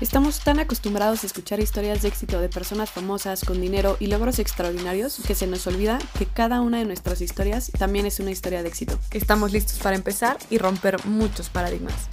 Estamos tan acostumbrados a escuchar historias de éxito de personas famosas con dinero y logros extraordinarios que se nos olvida que cada una de nuestras historias también es una historia de éxito. Estamos listos para empezar y romper muchos paradigmas.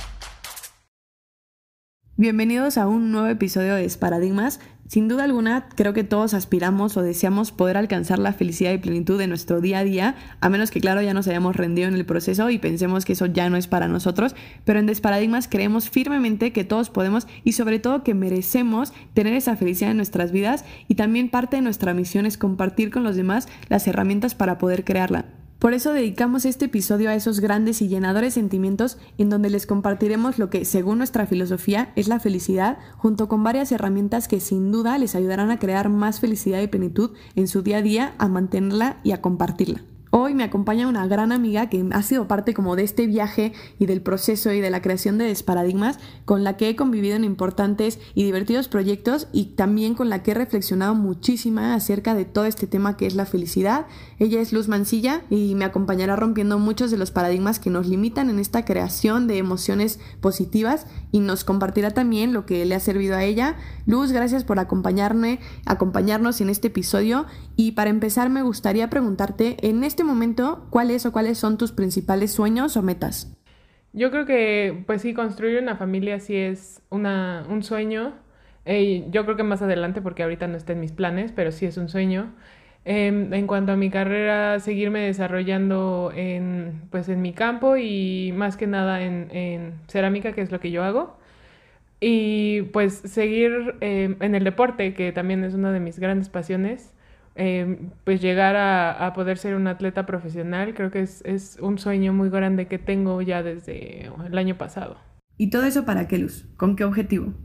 Bienvenidos a un nuevo episodio de Paradigmas. Sin duda alguna, creo que todos aspiramos o deseamos poder alcanzar la felicidad y plenitud de nuestro día a día, a menos que, claro, ya nos hayamos rendido en el proceso y pensemos que eso ya no es para nosotros. Pero en Desparadigmas creemos firmemente que todos podemos y, sobre todo, que merecemos tener esa felicidad en nuestras vidas y también parte de nuestra misión es compartir con los demás las herramientas para poder crearla. Por eso dedicamos este episodio a esos grandes y llenadores sentimientos en donde les compartiremos lo que, según nuestra filosofía, es la felicidad, junto con varias herramientas que sin duda les ayudarán a crear más felicidad y plenitud en su día a día, a mantenerla y a compartirla. Hoy me acompaña una gran amiga que ha sido parte como de este viaje y del proceso y de la creación de Desparadigmas, con la que he convivido en importantes y divertidos proyectos y también con la que he reflexionado muchísima acerca de todo este tema que es la felicidad. Ella es Luz Mancilla y me acompañará rompiendo muchos de los paradigmas que nos limitan en esta creación de emociones positivas y nos compartirá también lo que le ha servido a ella. Luz, gracias por acompañarme, acompañarnos en este episodio y para empezar me gustaría preguntarte en este momento, ¿cuáles o cuáles son tus principales sueños o metas? Yo creo que, pues sí, construir una familia sí es una, un sueño. yo creo que más adelante, porque ahorita no está en mis planes, pero sí es un sueño. Em, en cuanto a mi carrera, seguirme desarrollando en, pues, en mi campo y más que nada en, en cerámica, que es lo que yo hago. Y pues seguir em, en el deporte, que también es una de mis grandes pasiones. Em, pues llegar a, poder ser un atleta profesional, creo que es, es, un sueño muy grande que tengo ya desde el año pasado. ¿Y todo eso para qué, Luz? ¿Con qué objetivo?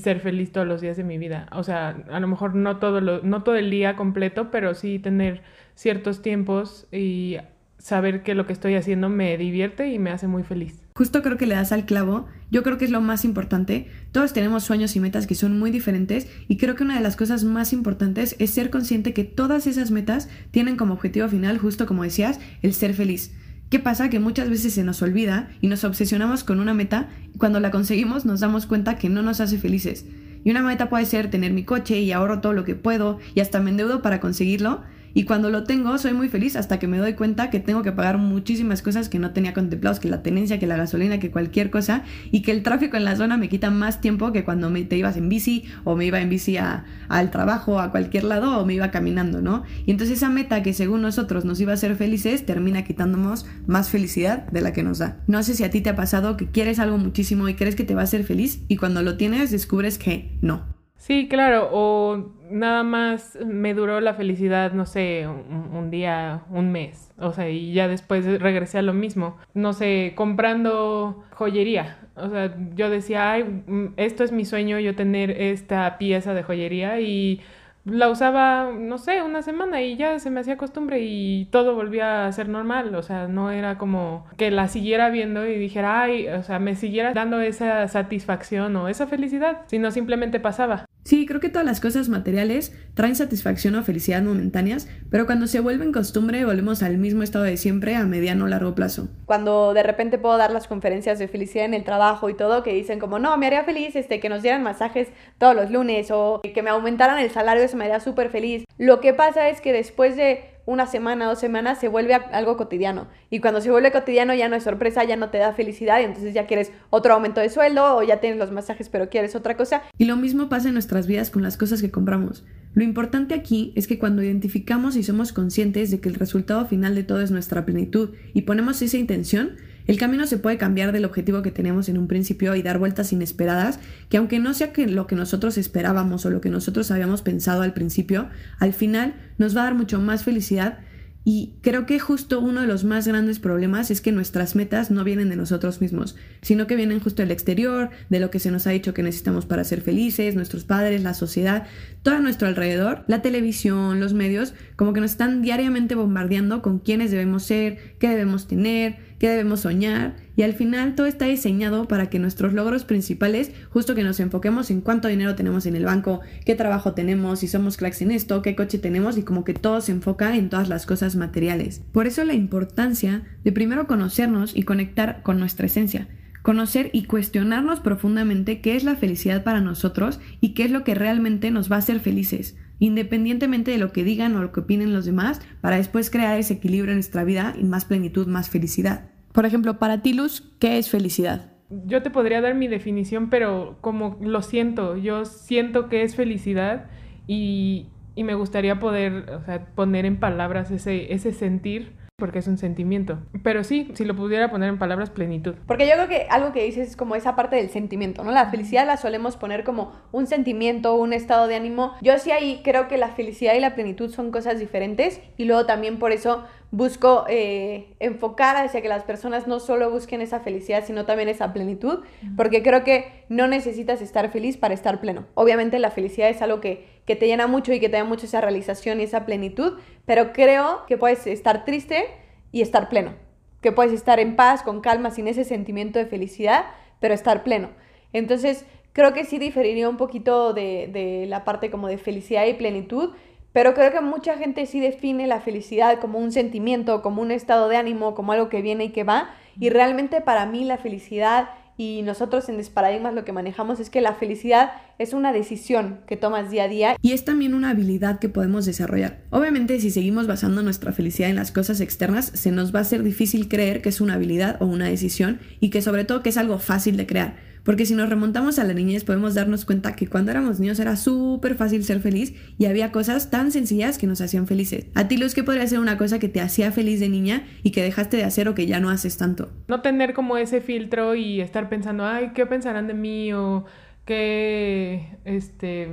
Ser feliz todos los días de mi vida. O sea, a lo mejor no todo, lo, no todo el día completo, pero sí tener ciertos tiempos y saber que lo que estoy haciendo me divierte y me hace muy feliz. Justo creo que le das al clavo. Yo creo que es lo más importante. Todos tenemos sueños y metas que son muy diferentes y creo que una de las cosas más importantes es ser consciente que todas esas metas tienen como objetivo final, justo como decías, el ser feliz. ¿Qué pasa? Que muchas veces se nos olvida y nos obsesionamos con una meta y cuando la conseguimos nos damos cuenta que no nos hace felices. Y una meta puede ser tener mi coche y ahorro todo lo que puedo y hasta me endeudo para conseguirlo, y cuando lo tengo, soy muy feliz hasta que me doy cuenta que tengo que pagar muchísimas cosas que no tenía contemplados, que la tenencia, que la gasolina, que cualquier cosa, y que el tráfico en la zona me quita más tiempo que cuando me, te ibas en bici, o me iba en bici al trabajo, a cualquier lado, o me iba caminando, ¿no? Y entonces esa meta que según nosotros nos iba a hacer felices, termina quitándonos más felicidad de la que nos da. No sé si a ti te ha pasado que quieres algo muchísimo y crees que te va a hacer feliz, y cuando lo tienes descubres que no. Sí, claro, o nada más me duró la felicidad, no sé, un, día, un mes, o sea, y ya después regresé a lo mismo, no sé, comprando joyería, o sea, yo decía, ay, mm, esto es mi sueño, yo tener esta pieza de joyería y la usaba, no sé, una semana y ya se me hacía costumbre y todo volvía a ser normal, o sea, no era como que la siguiera viendo y dijera, ay, o sea, me siguiera dando esa satisfacción o esa felicidad, sino simplemente pasaba. Sí, creo que todas las cosas materiales traen satisfacción o felicidad momentáneas, pero cuando se vuelven costumbre volvemos al mismo estado de siempre a mediano o largo plazo. Cuando de repente puedo dar las conferencias de felicidad en el trabajo y todo, que dicen como, no, me haría feliz este, que nos dieran masajes todos los lunes o que me aumentaran el salario, eso me haría súper feliz. Lo que pasa es que después de una semana, dos semanas, se vuelve algo cotidiano. Y cuando se vuelve cotidiano ya no es sorpresa, ya no te da felicidad y entonces ya quieres otro aumento de sueldo o ya tienes los masajes pero quieres otra cosa. Y lo mismo pasa en nuestras vidas con las cosas que compramos. Lo importante aquí es que cuando identificamos y somos conscientes de que el resultado final de todo es nuestra plenitud y ponemos esa intención, el camino se puede cambiar del objetivo que tenemos en un principio y dar vueltas inesperadas, que aunque no sea lo que nosotros esperábamos o lo que nosotros habíamos pensado al principio, al final nos va a dar mucho más felicidad. Y creo que justo uno de los más grandes problemas es que nuestras metas no vienen de nosotros mismos, sino que vienen justo del exterior, de lo que se nos ha dicho que necesitamos para ser felices, nuestros padres, la sociedad, todo a nuestro alrededor, la televisión, los medios, como que nos están diariamente bombardeando con quiénes debemos ser, qué debemos tener, qué debemos soñar y al final todo está diseñado para que nuestros logros principales, justo que nos enfoquemos en cuánto dinero tenemos en el banco, qué trabajo tenemos, si somos cracks en esto, qué coche tenemos y como que todo se enfoca en todas las cosas materiales. Por eso la importancia de primero conocernos y conectar con nuestra esencia. Conocer y cuestionarnos profundamente qué es la felicidad para nosotros y qué es lo que realmente nos va a hacer felices, independientemente de lo que digan o lo que opinen los demás, para después crear ese equilibrio en nuestra vida y más plenitud, más felicidad. Por ejemplo, para ti, Luz, ¿qué es felicidad? Yo te podría dar mi definición, pero como lo siento, yo siento que es felicidad y, y me gustaría poder o sea, poner en palabras ese, ese sentir porque es un sentimiento. Pero sí, si lo pudiera poner en palabras, plenitud. Porque yo creo que algo que dices es como esa parte del sentimiento, ¿no? La felicidad la solemos poner como un sentimiento, un estado de ánimo. Yo sí ahí creo que la felicidad y la plenitud son cosas diferentes y luego también por eso busco eh, enfocar hacia que las personas no solo busquen esa felicidad, sino también esa plenitud, porque creo que no necesitas estar feliz para estar pleno. Obviamente la felicidad es algo que, que te llena mucho y que te da mucho esa realización y esa plenitud, pero creo que puedes estar triste y estar pleno, que puedes estar en paz, con calma, sin ese sentimiento de felicidad, pero estar pleno. Entonces, creo que sí diferiría un poquito de, de la parte como de felicidad y plenitud, pero creo que mucha gente sí define la felicidad como un sentimiento, como un estado de ánimo, como algo que viene y que va. Y realmente para mí la felicidad y nosotros en Desparadigmas lo que manejamos es que la felicidad es una decisión que tomas día a día. Y es también una habilidad que podemos desarrollar. Obviamente si seguimos basando nuestra felicidad en las cosas externas, se nos va a ser difícil creer que es una habilidad o una decisión y que sobre todo que es algo fácil de crear. Porque si nos remontamos a la niñez podemos darnos cuenta que cuando éramos niños era súper fácil ser feliz y había cosas tan sencillas que nos hacían felices. A ti, Luz, ¿qué podría ser una cosa que te hacía feliz de niña y que dejaste de hacer o que ya no haces tanto? No tener como ese filtro y estar pensando, ay, ¿qué pensarán de mí? O que, este,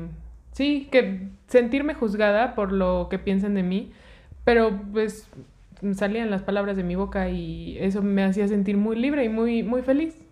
sí, que sentirme juzgada por lo que piensan de mí. Pero pues salían las palabras de mi boca y eso me hacía sentir muy libre y muy, muy feliz.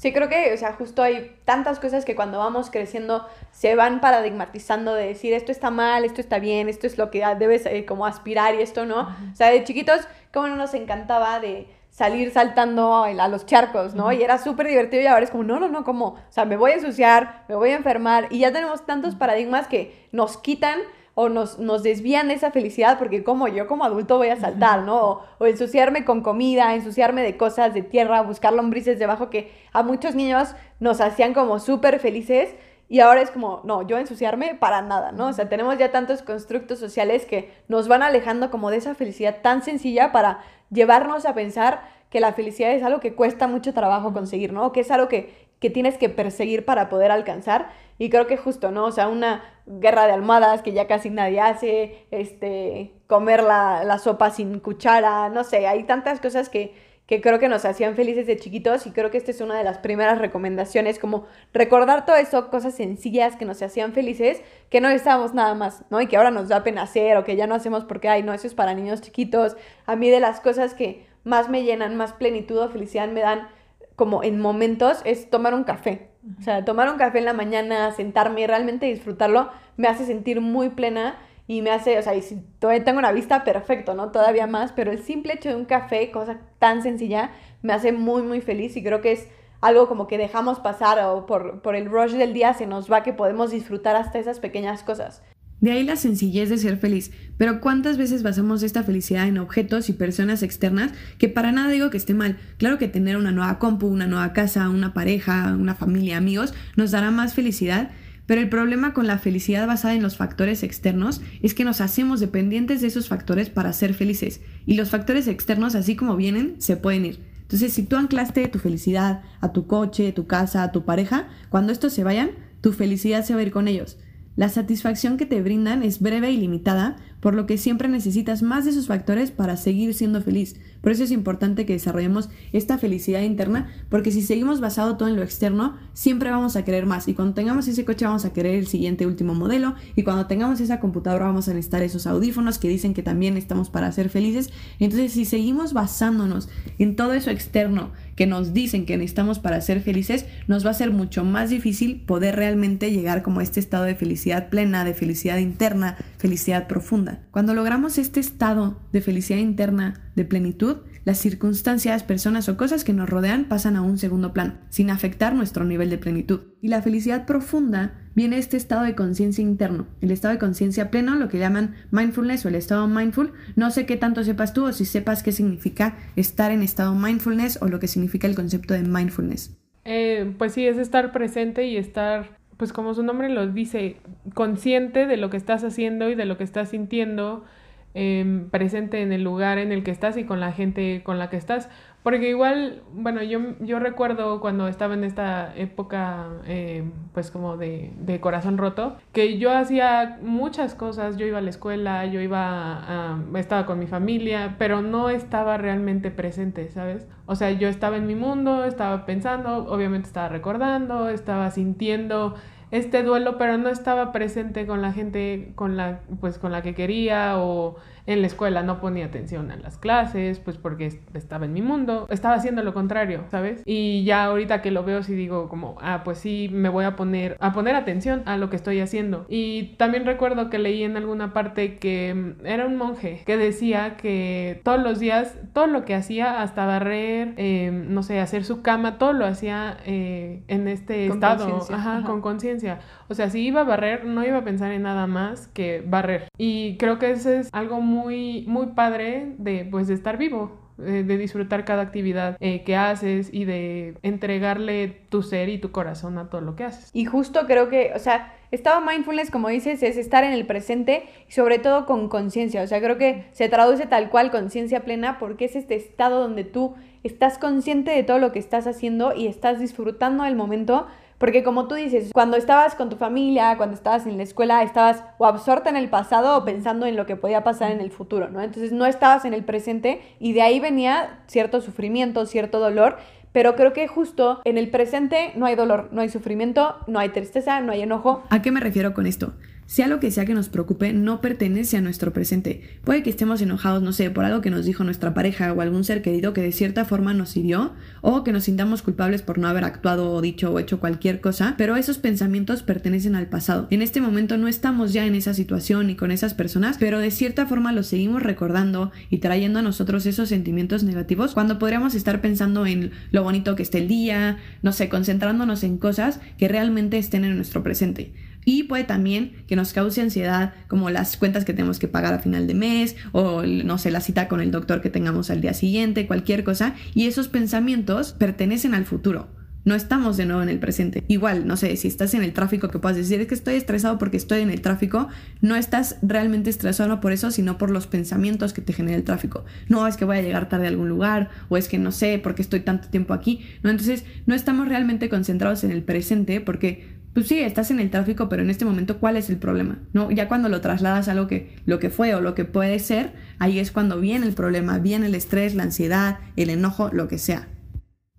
Sí, creo que, o sea, justo hay tantas cosas que cuando vamos creciendo se van paradigmatizando de decir esto está mal, esto está bien, esto es lo que debes eh, como aspirar y esto no. O sea, de chiquitos, como no nos encantaba de salir saltando a, a los charcos, ¿no? Y era súper divertido y ahora es como, no, no, no, como, o sea, me voy a ensuciar, me voy a enfermar y ya tenemos tantos paradigmas que nos quitan o nos, nos desvían de esa felicidad porque como yo como adulto voy a saltar, ¿no? O, o, ensuciarme con comida, ensuciarme de cosas de tierra, buscar lombrices debajo que a muchos niños nos hacían como súper felices y ahora es como, no, yo ensuciarme para nada, ¿no? O sea, tenemos ya tantos constructos sociales que nos van alejando como de esa felicidad tan sencilla para llevarnos a pensar que la felicidad es algo que cuesta mucho trabajo conseguir, ¿no? Que es algo que, que tienes que perseguir para poder alcanzar. Y creo que justo, ¿no? O sea, una guerra de almohadas que ya casi nadie hace, este, comer la, sopa sin cuchara, no sé, hay tantas cosas que, que creo que nos hacían felices de chiquitos y creo que esta es una de las primeras recomendaciones, como recordar todo eso, cosas sencillas que nos hacían felices, que no estábamos nada más, ¿no? Y que ahora nos da pena hacer o que ya no hacemos porque, ay, no, eso es para niños chiquitos. A mí de las cosas que más me llenan, más plenitud o felicidad me dan como en momentos es tomar un café. O sea, tomar un café en la mañana, sentarme y realmente disfrutarlo, me hace sentir muy plena y me hace, o sea, y si todavía tengo una vista, perfecto, ¿no? Todavía más, pero el simple hecho de un café, cosa tan sencilla, me hace muy, muy feliz y creo que es algo como que dejamos pasar o por, por el rush del día se nos va que podemos disfrutar hasta esas pequeñas cosas. De ahí la sencillez de ser feliz. Pero ¿cuántas veces basamos esta felicidad en objetos y personas externas? Que para nada digo que esté mal. Claro que tener una nueva compu, una nueva casa, una pareja, una familia, amigos, nos dará más felicidad. Pero el problema con la felicidad basada en los factores externos es que nos hacemos dependientes de esos factores para ser felices. Y los factores externos, así como vienen, se pueden ir. Entonces, si tú anclaste tu felicidad a tu coche, tu casa, a tu pareja, cuando estos se vayan, tu felicidad se va a ir con ellos. La satisfacción que te brindan es breve y limitada, por lo que siempre necesitas más de esos factores para seguir siendo feliz. Por eso es importante que desarrollemos esta felicidad interna, porque si seguimos basado todo en lo externo, siempre vamos a querer más. Y cuando tengamos ese coche vamos a querer el siguiente último modelo. Y cuando tengamos esa computadora vamos a necesitar esos audífonos que dicen que también estamos para ser felices. Entonces si seguimos basándonos en todo eso externo que nos dicen que necesitamos para ser felices, nos va a ser mucho más difícil poder realmente llegar como a este estado de felicidad plena, de felicidad interna, felicidad profunda. Cuando logramos este estado de felicidad interna, de plenitud, las circunstancias, personas o cosas que nos rodean pasan a un segundo plano, sin afectar nuestro nivel de plenitud. Y la felicidad profunda viene este estado de conciencia interno, el estado de conciencia pleno, lo que llaman mindfulness o el estado mindful. No sé qué tanto sepas tú o si sepas qué significa estar en estado mindfulness o lo que significa el concepto de mindfulness. Eh, pues sí, es estar presente y estar, pues como su nombre lo dice, consciente de lo que estás haciendo y de lo que estás sintiendo Em, presente en el lugar en el que estás y con la gente con la que estás. Porque igual, bueno, yo, yo recuerdo cuando estaba en esta época, em, pues como de, de, corazón roto, que yo hacía muchas cosas, yo iba a la escuela, yo iba a, estaba con mi familia, pero no estaba realmente presente, ¿sabes? O sea, yo estaba en mi mundo, estaba pensando, obviamente estaba recordando, estaba sintiendo este duelo, pero no estaba presente con la gente con la, pues, con la que quería o en la escuela no ponía atención a las clases, pues porque estaba en mi mundo, estaba haciendo lo contrario, ¿sabes? Y ya ahorita que lo veo sí digo como, ah, pues sí, me voy a poner a poner atención a lo que estoy haciendo. Y también recuerdo que leí en alguna parte que mm, era un monje que decía que todos los días, todo lo que hacía, hasta barrer, em, no sé, hacer su cama, todo lo hacía eh, en este estado, ajá, con conciencia. O sea, si iba a barrer, no iba a pensar en nada más que barrer. Y creo que eso es algo muy muy, padre de, pues, de estar vivo, de, disfrutar cada actividad eh, que haces y de entregarle tu ser y tu corazón a todo lo que haces. Y justo creo que, o sea, estado mindfulness, como dices, es estar en el presente y sobre todo con conciencia. O sea, creo que se traduce tal cual conciencia plena porque es este estado donde tú estás consciente de todo lo que estás haciendo y estás disfrutando del momento porque como tú dices, cuando estabas con tu familia, cuando estabas en la escuela, estabas o absorta en el pasado o pensando en lo que podía pasar en el futuro, ¿no? Entonces no estabas en el presente y de ahí venía cierto sufrimiento, cierto dolor. Pero creo que justo en el presente no hay dolor, no hay sufrimiento, no hay tristeza, no hay enojo. ¿A qué me refiero con esto? Sea lo que sea que nos preocupe, no pertenece a nuestro presente. Puede que estemos enojados, no sé, por algo que nos dijo nuestra pareja o algún ser querido que de cierta forma nos hirió, o que nos sintamos culpables por no haber actuado o dicho o hecho cualquier cosa, pero esos pensamientos pertenecen al pasado. En este momento no estamos ya en esa situación ni con esas personas, pero de cierta forma los seguimos recordando y trayendo a nosotros esos sentimientos negativos cuando podríamos estar pensando en lo bonito que esté el día, no sé, concentrándonos en cosas que realmente estén en nuestro presente. Y puede también que nos cause ansiedad, como las cuentas que tenemos que pagar a final de mes, o no sé, la cita con el doctor que tengamos al día siguiente, cualquier cosa. Y esos pensamientos pertenecen al futuro. No estamos de nuevo en el presente. Igual, no sé, si estás en el tráfico que puedas decir es que estoy estresado porque estoy en el tráfico, no estás realmente estresado no por eso, sino por los pensamientos que te genera el tráfico. No es que voy a llegar tarde a algún lugar o es que no sé por qué estoy tanto tiempo aquí. No, entonces no estamos realmente concentrados en el presente porque pues sí, estás en el tráfico, pero en este momento, ¿cuál es el problema? ¿No? Ya cuando lo trasladas a lo que, lo que fue o lo que puede ser, ahí es cuando viene el problema, viene el estrés, la ansiedad, el enojo, lo que sea.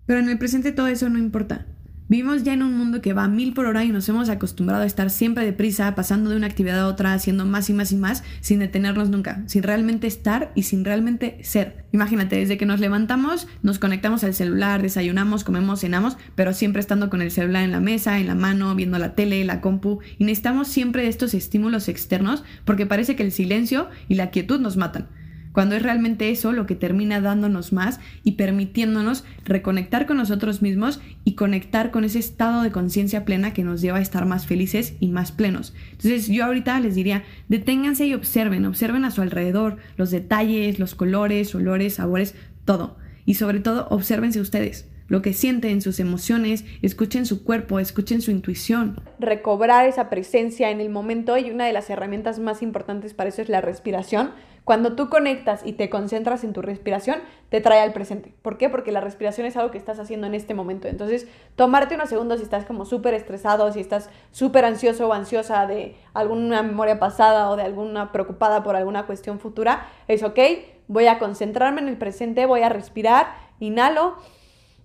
Pero en el presente todo eso no importa. Vivimos ya en un mundo que va a mil por hora y nos hemos acostumbrado a estar siempre deprisa, pasando de una actividad a otra, haciendo más y más y más, sin detenernos nunca, sin realmente estar y sin realmente ser. Imagínate, desde que nos levantamos, nos conectamos al celular, desayunamos, comemos, cenamos, pero siempre estando con el celular en la mesa, en la mano, viendo la tele, la compu, y necesitamos siempre estos estímulos externos porque parece que el silencio y la quietud nos matan cuando es realmente eso lo que termina dándonos más y permitiéndonos reconectar con nosotros mismos y conectar con ese estado de conciencia plena que nos lleva a estar más felices y más plenos. Entonces yo ahorita les diría, deténganse y observen, observen a su alrededor los detalles, los colores, olores, sabores, todo. Y sobre todo, obsérvense ustedes. Lo que sienten, sus emociones, escuchen su cuerpo, escuchen su intuición. Recobrar esa presencia en el momento y una de las herramientas más importantes para eso es la respiración. Cuando tú conectas y te concentras en tu respiración, te trae al presente. ¿Por qué? Porque la respiración es algo que estás haciendo en este momento. Entonces, tomarte unos segundos si estás como súper estresado, si estás súper ansioso o ansiosa de alguna memoria pasada o de alguna preocupada por alguna cuestión futura, es ok, voy a concentrarme en el presente, voy a respirar, inhalo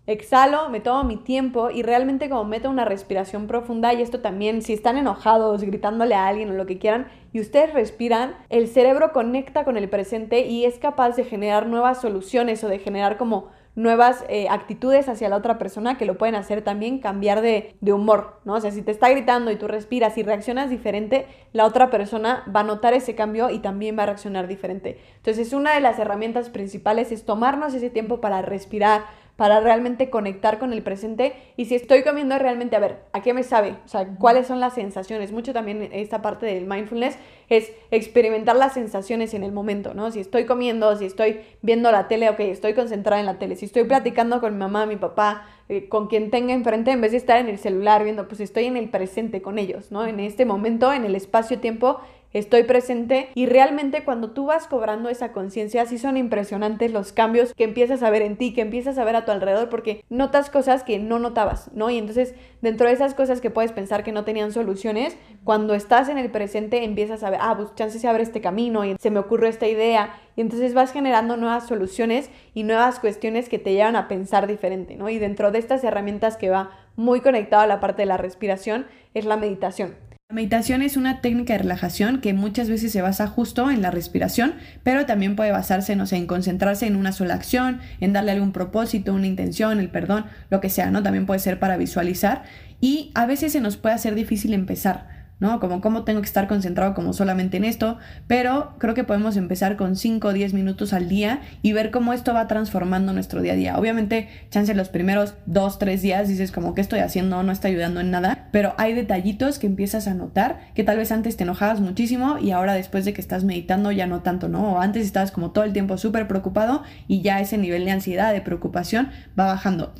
exhalo, me tomo mi tiempo y realmente como meto una respiración profunda y esto también, si están enojados, gritándole a alguien o lo que quieran y ustedes respiran, el cerebro conecta con el presente y es capaz de generar nuevas soluciones o de generar como nuevas eh, actitudes hacia la otra persona que lo pueden hacer también cambiar de, de, humor, ¿no? O sea, si te está gritando y tú respiras y reaccionas diferente, la otra persona va a notar ese cambio y también va a reaccionar diferente. Entonces, una de las herramientas principales es tomarnos ese tiempo para respirar, para realmente conectar con el presente y si estoy comiendo realmente, a ver, ¿a qué me sabe? O sea, ¿cuáles son las sensaciones? Mucho también esta parte del mindfulness es experimentar las sensaciones en el momento, ¿no? Si estoy comiendo, si estoy viendo la tele, ok, estoy concentrada en la tele, si estoy platicando con mi mamá, mi papá, eh, con quien tenga enfrente, en vez de estar en el celular viendo, pues estoy en el presente con ellos, ¿no? En este momento, en el espacio-tiempo estoy presente y realmente cuando tú vas cobrando esa conciencia, sí son impresionantes los cambios que empiezas a ver en ti, que empiezas a ver a tu alrededor, porque notas cosas que no notabas, ¿no? Y entonces, dentro de esas cosas que puedes pensar que no tenían soluciones, cuando estás en el presente empiezas a ver, ah, pues chance se abre este camino y se me ocurre esta idea, y entonces vas generando nuevas soluciones y nuevas cuestiones que te llevan a pensar diferente, ¿no? Y dentro de estas herramientas que va muy conectado a la parte de la respiración es la meditación. La meditación es una técnica de relajación que muchas veces se basa justo en la respiración, pero también puede basarse, en concentrarse en una sola acción, en darle algún propósito, una intención, el perdón, lo que sea, ¿no? También puede ser para visualizar y a veces se nos puede hacer difícil empezar. ¿No? Como cómo tengo que estar concentrado como solamente en esto, pero creo que podemos empezar con 5 o 10 minutos al día y ver cómo esto va transformando nuestro día a día. Obviamente, chance los primeros 2, 3 días dices como que estoy haciendo, no está ayudando en nada, pero hay detallitos que empiezas a notar que tal vez antes te enojabas muchísimo y ahora después de que estás meditando ya no tanto, ¿no? O antes estabas como todo el tiempo súper preocupado y ya ese nivel de ansiedad, de preocupación va bajando.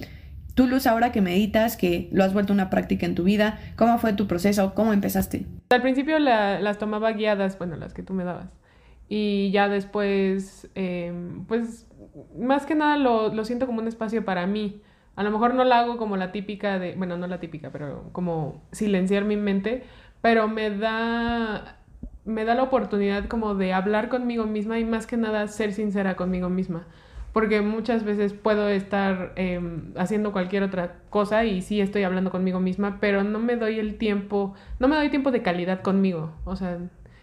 Tú, Luz, ahora que meditas, que lo has vuelto una práctica en tu vida, ¿cómo fue tu proceso? ¿Cómo empezaste? Al principio las tomaba guiadas, bueno, las que tú me dabas. Y ya después, em, pues, más que nada lo, lo siento como un espacio para mí. A lo mejor no la hago como la típica de, bueno, no la típica, pero como silenciar mi mente, pero me da, me da la oportunidad como de hablar conmigo misma y más que nada ser sincera conmigo misma porque muchas veces puedo estar em, haciendo cualquier otra cosa y sí estoy hablando conmigo misma, pero no me doy el tiempo, no me doy tiempo de calidad conmigo, o sea,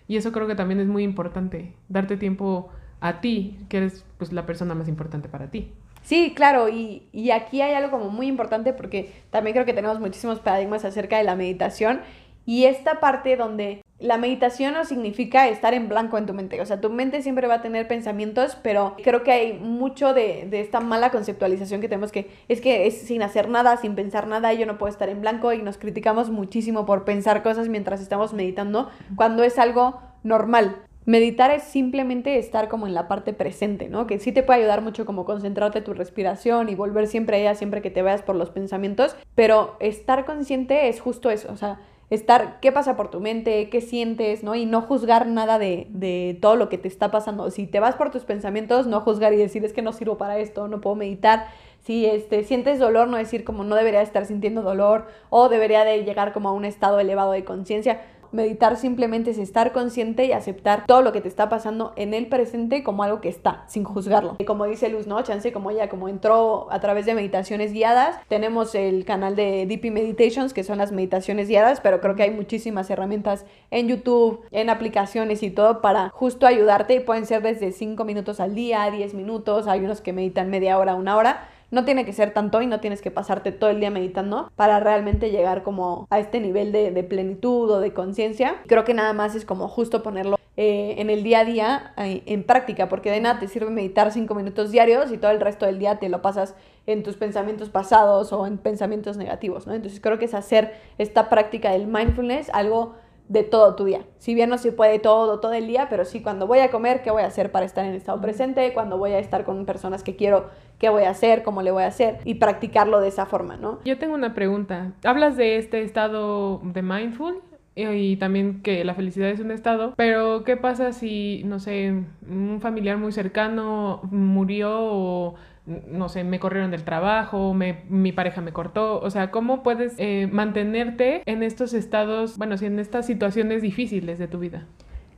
y eso creo que también es muy importante, darte tiempo a ti, que eres pues la persona más importante para ti. Sí, claro, y, y aquí hay algo como muy importante porque también creo que tenemos muchísimos paradigmas acerca de la meditación y esta parte donde la meditación no significa estar en blanco en tu mente. O sea, tu mente siempre va a tener pensamientos, pero creo que hay mucho de, esta mala conceptualización que tenemos que es que es sin hacer nada, sin pensar nada, yo no puedo estar en blanco y nos criticamos muchísimo por pensar cosas mientras estamos meditando, cuando es algo normal. Meditar es simplemente estar como en la parte presente, ¿no? Que sí te puede ayudar mucho como concentrarte en tu respiración y volver siempre a ella siempre que te veas por los pensamientos, pero estar consciente es justo eso, o sea, estar, qué pasa por tu mente, qué sientes, ¿no? Y no juzgar nada de, de, todo lo que te está pasando. Si te vas por tus pensamientos, no juzgar y decir, es que no sirvo para esto, no puedo meditar. Si este, sientes dolor, no decir como no debería estar sintiendo dolor o debería de llegar como a un estado elevado de conciencia. Meditar simplemente es estar consciente y aceptar todo lo que te está pasando en el presente como algo que está, sin juzgarlo. Y como dice Luz, ¿no? Chance como ella, como entró a través de meditaciones guiadas, tenemos el canal de DP Meditations, que son las meditaciones guiadas, pero creo que hay muchísimas herramientas en YouTube, en aplicaciones y todo para justo ayudarte. Pueden ser desde 5 minutos al día, 10 minutos, hay unos que meditan media hora, una hora no tiene que ser tanto y no tienes que pasarte todo el día meditando para realmente llegar como a este nivel de, plenitud o de conciencia. Creo que nada más es como justo ponerlo eh, en el día a día en práctica, porque de nada te sirve meditar cinco minutos diarios y todo el resto del día te lo pasas en tus pensamientos pasados o en pensamientos negativos, ¿no? Entonces creo que es hacer esta práctica del mindfulness algo de todo tu día. Si bien no se puede todo, todo el día, pero sí cuando voy a comer, ¿qué voy a hacer para estar en estado presente? Cuando voy a estar con personas que quiero, ¿qué voy a hacer? ¿Cómo le voy a hacer? Y practicarlo de esa forma, ¿no? Yo tengo una pregunta. Hablas de este estado de mindful y también que la felicidad es un estado, pero ¿qué pasa si, no sé, un familiar muy cercano murió o no sé, me corrieron del trabajo, mi pareja me cortó, o sea, ¿cómo puedes eh, mantenerte en estos estados, bueno, sí, en estas situaciones difíciles de tu vida?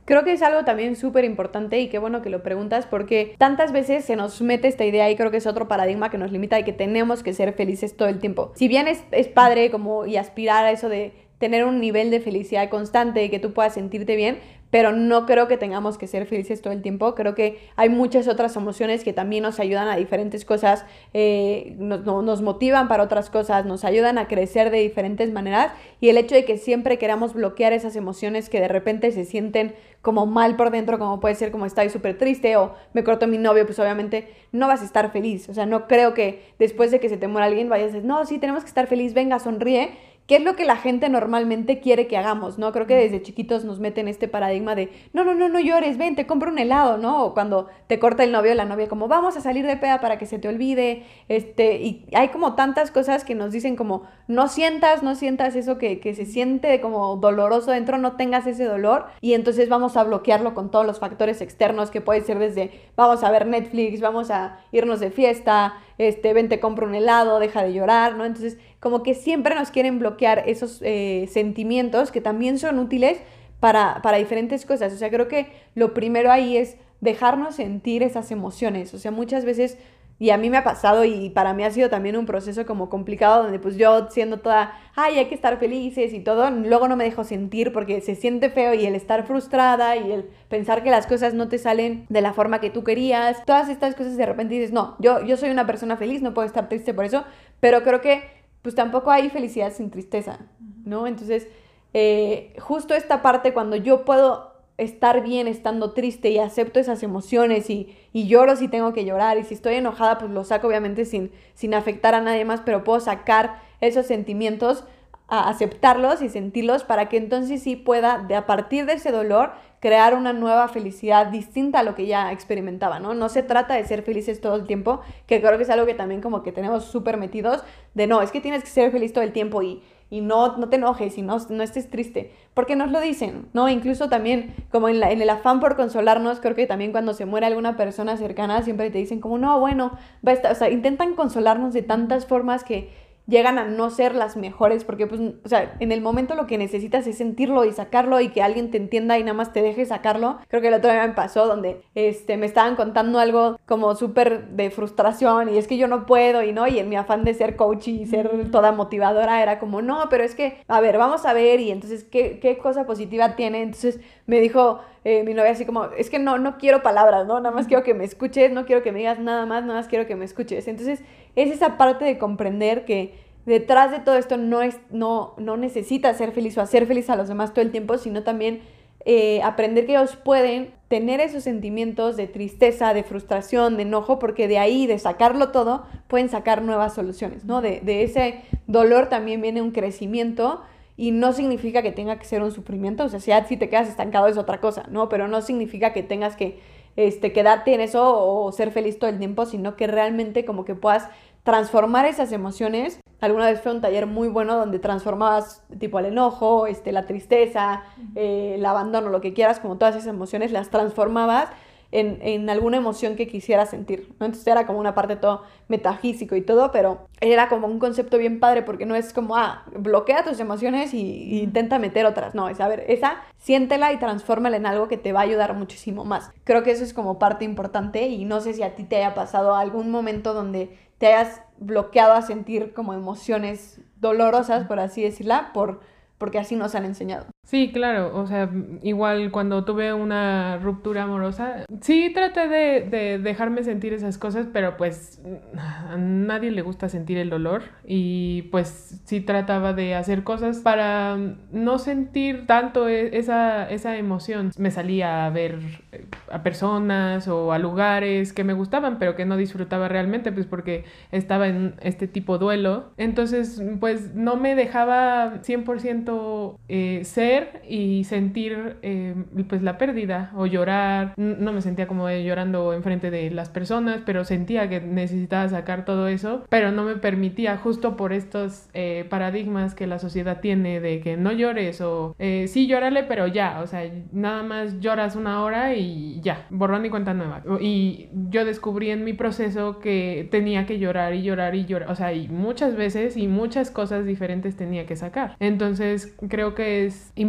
Creo que es algo también súper importante y qué bueno que lo preguntas porque tantas veces se nos mete esta idea y creo que es otro paradigma que nos limita de que tenemos que ser felices todo el tiempo. Si bien es, es padre como y aspirar a eso de tener un nivel de felicidad constante y que tú puedas sentirte bien, pero no creo que tengamos que ser felices todo el tiempo. Creo que hay muchas otras emociones que también nos ayudan a diferentes cosas, eh, nos, nos, motivan para otras cosas, nos ayudan a crecer de diferentes maneras y el hecho de que siempre queramos bloquear esas emociones que de repente se sienten como mal por dentro, como puede ser como estoy súper triste o me cortó mi novio, pues obviamente no vas a estar feliz. O sea, no creo que después de que se te muera alguien vayas a decir, no, sí, tenemos que estar feliz, venga, sonríe ¿Qué es lo que la gente normalmente quiere que hagamos, no? Creo que desde chiquitos nos meten este paradigma de, no, no, no, no llores, ven, te compro un helado, ¿no? O cuando te corta el novio o la novia, como, vamos a salir de peda para que se te olvide, este, y hay como tantas cosas que nos dicen como, no sientas, no sientas eso que, que se siente como doloroso dentro, no tengas ese dolor, y entonces vamos a bloquearlo con todos los factores externos que puede ser desde, vamos a ver Netflix, vamos a irnos de fiesta, este, ven, te compro un helado, deja de llorar, ¿no? Entonces, como que siempre nos quieren bloquear esos eh, sentimientos que también son útiles para, para diferentes cosas. O sea, creo que lo primero ahí es dejarnos sentir esas emociones. O sea, muchas veces y a mí me ha pasado y para mí ha sido también un proceso como complicado donde pues yo siendo toda, ay, hay que estar felices y todo, luego no me dejo sentir porque se siente feo y el estar frustrada y el pensar que las cosas no te salen de la forma que tú querías, todas estas cosas de repente dices, no, yo, yo soy una persona feliz, no puedo estar triste por eso, pero creo que pues tampoco hay felicidad sin tristeza, ¿no? Entonces, eh, justo esta parte cuando yo puedo estar bien estando triste y acepto esas emociones y, y, lloro si tengo que llorar y si estoy enojada pues lo saco obviamente sin, sin afectar a nadie más, pero puedo sacar esos sentimientos, a aceptarlos y sentirlos para que entonces sí pueda de a partir de ese dolor crear una nueva felicidad distinta a lo que ya experimentaba, ¿no? No se trata de ser felices todo el tiempo, que creo que es algo que también como que tenemos súper metidos, de no, es que tienes que ser feliz todo el tiempo y, y no, no te enojes y no, no estés triste, porque nos lo dicen, ¿no? Incluso también como en, la, en el afán por consolarnos, creo que también cuando se muere alguna persona cercana siempre te dicen como, no, bueno, va a estar, o sea, intentan consolarnos de tantas formas que llegan a no ser las mejores, porque pues, o sea, en el momento lo que necesitas es sentirlo y sacarlo y que alguien te entienda y nada más te deje sacarlo. Creo que el otro día me pasó donde este, me estaban contando algo como súper de frustración y es que yo no puedo y no, y en mi afán de ser coach y ser toda motivadora era como, no, pero es que, a ver, vamos a ver y entonces, ¿qué, qué cosa positiva tiene? Entonces me dijo eh, mi novia así como, es que no, no quiero palabras, ¿no? Nada más quiero que me escuches, no quiero que me digas nada más, nada más quiero que me escuches. Entonces es esa parte de comprender que detrás de todo esto no, es, no, no necesitas ser feliz o hacer feliz a los demás todo el tiempo, sino también eh, aprender que ellos pueden tener esos sentimientos de tristeza, de frustración, de enojo, porque de ahí, de sacarlo todo, pueden sacar nuevas soluciones, ¿no? De, de ese dolor también viene un crecimiento y no significa que tenga que ser un sufrimiento, o sea, si, te quedas estancado es otra cosa, ¿no? Pero no significa que tengas que este, quedarte en eso o ser feliz todo el tiempo, sino que realmente como que puedas transformar esas emociones. Alguna vez fue un taller muy bueno donde transformabas tipo el enojo, este, la tristeza, eh, el abandono, lo que quieras, como todas esas emociones, las transformabas en, en, alguna emoción que quisiera sentir, ¿no? Entonces era como una parte todo metafísico y todo, pero era como un concepto bien padre porque no es como, ah, bloquea tus emociones y, intenta meter otras, no, es, a ver, esa, siéntela y transfórmala en algo que te va a ayudar muchísimo más. Creo que eso es como parte importante y no sé si a ti te haya pasado algún momento donde te hayas bloqueado a sentir como emociones dolorosas, por así decirla, por porque así nos han enseñado. Sí, claro, o sea, igual cuando tuve una ruptura amorosa, sí traté de, dejarme sentir esas cosas, pero pues a nadie le gusta sentir el dolor y pues sí trataba de hacer cosas para no sentir tanto e, esa, esa emoción. Me salía a ver eh, a personas o a lugares que me gustaban, pero que no disfrutaba realmente, pues porque estaba en este tipo de duelo. Entonces, pues no me dejaba 100% eh, ser ver y sentir eh, pues la pérdida o llorar. No me sentía como llorando enfrente de las personas, pero sentía que necesitaba sacar todo eso, pero no me permitía justo por estos eh, paradigmas que la sociedad tiene de que no llores o eh, sí llórale, pero ya, o sea, nada más lloras una hora y ya, borrón y cuenta nueva. Y yo descubrí en mi proceso que tenía que llorar y llorar y llorar, o sea, y muchas veces y muchas cosas diferentes tenía que sacar. Entonces creo que es importante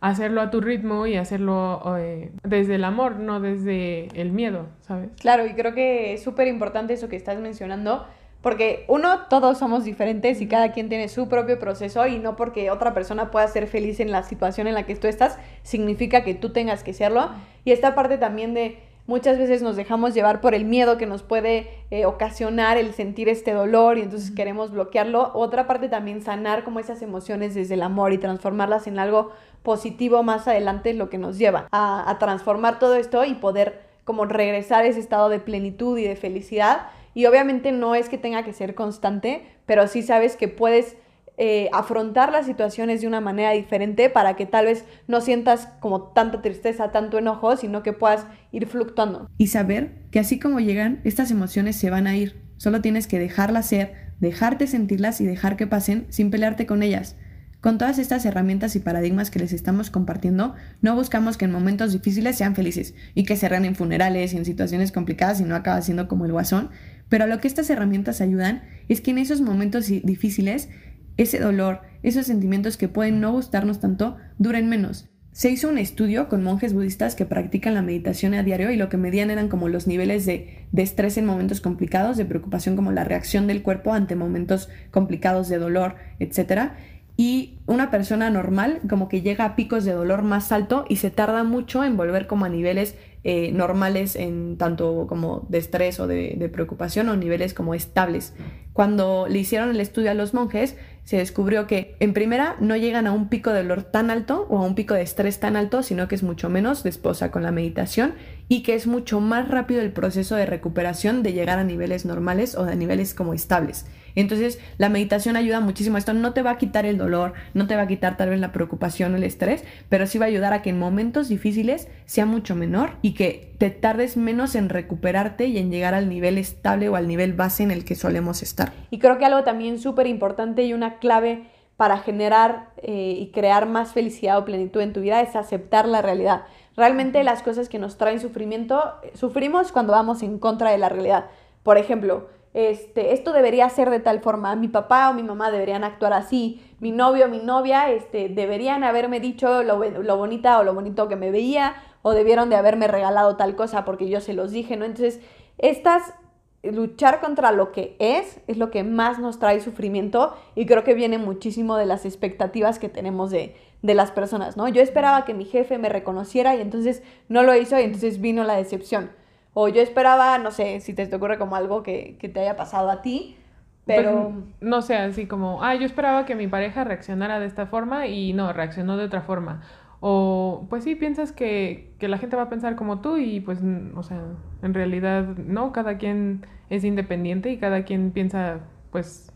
hacerlo a tu ritmo y hacerlo eh, desde el amor, no desde el miedo, ¿sabes? Claro, y creo que es súper importante eso que estás mencionando, porque uno, todos somos diferentes y cada quien tiene su propio proceso y no porque otra persona pueda ser feliz en la situación en la que tú estás, significa que tú tengas que serlo. Y esta parte también de muchas veces nos dejamos llevar por el miedo que nos puede eh, ocasionar el sentir este dolor y entonces queremos bloquearlo. Otra parte también sanar como esas emociones desde el amor y transformarlas en algo positivo más adelante es lo que nos lleva a, a transformar todo esto y poder como regresar a ese estado de plenitud y de felicidad. Y obviamente no es que tenga que ser constante, pero sí sabes que puedes eh, afrontar las situaciones de una manera diferente para que tal vez no sientas como tanta tristeza, tanto enojo, sino que puedas ir fluctuando. Y saber que así como llegan, estas emociones se van a ir. Solo tienes que dejarlas ser, dejarte sentirlas y dejar que pasen sin pelearte con ellas. Con todas estas herramientas y paradigmas que les estamos compartiendo, no buscamos que en momentos difíciles sean felices y que se rean en funerales y en situaciones complicadas y no acaba siendo como el guasón, pero a lo que estas herramientas ayudan es que en esos momentos difíciles ese dolor, esos sentimientos que pueden no gustarnos tanto, duren menos. Se hizo un estudio con monjes budistas que practican la meditación a diario y lo que medían eran como los niveles de, de, estrés en momentos complicados, de preocupación como la reacción del cuerpo ante momentos complicados de dolor, etc. Y una persona normal como que llega a picos de dolor más alto y se tarda mucho en volver como a niveles eh, normales en tanto como de estrés o de, de preocupación o niveles como estables. Cuando le hicieron el estudio a los monjes, se descubrió que en primera no llegan a un pico de dolor tan alto o a un pico de estrés tan alto, sino que es mucho menos después con la meditación y que es mucho más rápido el proceso de recuperación de llegar a niveles normales o a niveles como estables. Entonces, la meditación ayuda muchísimo. Esto no te va a quitar el dolor, no te va a quitar tal vez la preocupación el estrés, pero sí va a ayudar a que en momentos difíciles sea mucho menor y que te tardes menos en recuperarte y en llegar al nivel estable o al nivel base en el que solemos estar. Y creo que algo también súper importante y una clave para generar eh, y crear más felicidad o plenitud en tu vida es aceptar la realidad. Realmente las cosas que nos traen sufrimiento, sufrimos cuando vamos en contra de la realidad. Por ejemplo, este, esto debería ser de tal forma, mi papá o mi mamá deberían actuar así, mi novio o mi novia este, deberían haberme dicho lo, lo, bonita o lo bonito que me veía, o debieron de haberme regalado tal cosa porque yo se los dije, ¿no? Entonces, estas, luchar contra lo que es, es lo que más nos trae sufrimiento y creo que viene muchísimo de las expectativas que tenemos de, de las personas, ¿no? Yo esperaba que mi jefe me reconociera y entonces no lo hizo y entonces vino la decepción. O yo esperaba, no sé, si te ocurre como algo que, que te haya pasado a ti, pues, pero... no sé, así como, ah, yo esperaba que mi pareja reaccionara de esta forma y no, reaccionó de otra forma. O pues sí, piensas que, que la gente va a pensar como tú y pues, o sea, en realidad no, cada quien es independiente y cada quien piensa pues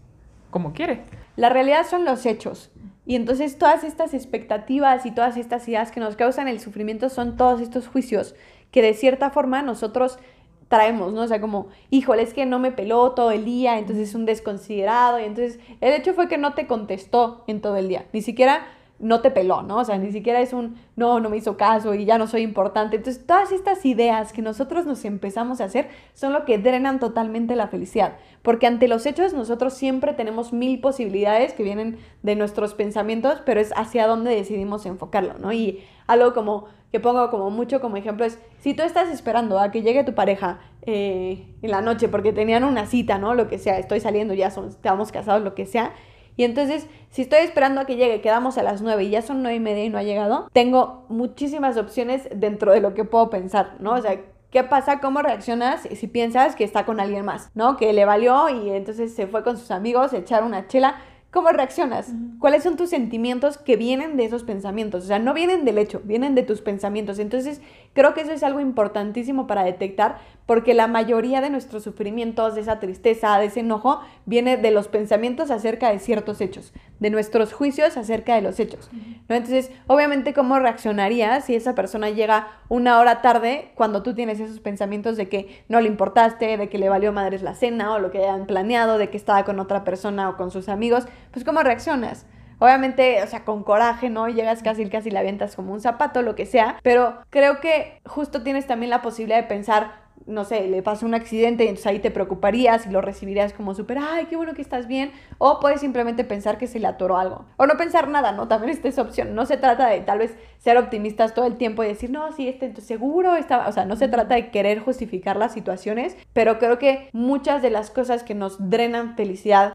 como quiere. La realidad son los hechos. Y entonces todas estas expectativas y todas estas ideas que nos causan el sufrimiento son todos estos juicios que de cierta forma nosotros traemos, ¿no? O sea, como, híjole, es que no me peló todo el día, entonces es un desconsiderado, y entonces el hecho fue que no te contestó en todo el día, ni siquiera no te peló, ¿no? O sea, ni siquiera es un, no, no me hizo caso y ya no soy importante. Entonces, todas estas ideas que nosotros nos empezamos a hacer son lo que drenan totalmente la felicidad, porque ante los hechos nosotros siempre tenemos mil posibilidades que vienen de nuestros pensamientos, pero es hacia dónde decidimos enfocarlo, ¿no? Y algo como que pongo como mucho como ejemplo es, si tú estás esperando a que llegue tu pareja eh, en la noche porque tenían una cita, ¿no? Lo que sea, estoy saliendo, ya son, estamos casados, lo que sea. Y entonces, si estoy esperando a que llegue, quedamos a las 9 y ya son nueve y media y no ha llegado, tengo muchísimas opciones dentro de lo que puedo pensar, ¿no? O sea, ¿Qué pasa? ¿Cómo reaccionas si piensas que está con alguien más? ¿No? Que le valió y entonces se fue con sus amigos a echar una chela. ¿Cómo reaccionas? ¿Cuáles son tus sentimientos que vienen de esos pensamientos? O sea, no vienen del hecho, vienen de tus pensamientos. Entonces, creo que eso es algo importantísimo para detectar porque la mayoría de nuestros sufrimientos, de esa tristeza, de ese enojo, viene de los pensamientos acerca de ciertos hechos, de nuestros juicios acerca de los hechos. ¿no? Entonces, obviamente, ¿cómo reaccionarías si esa persona llega una hora tarde cuando tú tienes esos pensamientos de que no le importaste, de que le valió madres la cena o lo que hayan planeado, de que estaba con otra persona o con sus amigos? Pues, ¿cómo reaccionas? Obviamente, o sea, con coraje, ¿no? Llegas casi, casi le avientas como un zapato, lo que sea. Pero creo que justo tienes también la posibilidad de pensar, no sé, le pasó un accidente y entonces ahí te preocuparías y lo recibirías como súper, ay, qué bueno que estás bien. O puedes simplemente pensar que se le atoró algo. O no pensar nada, ¿no? También está esa opción. No se trata de tal vez ser optimistas todo el tiempo y decir, no, sí, este seguro está. O sea, no se trata de querer justificar las situaciones, pero creo que muchas de las cosas que nos drenan felicidad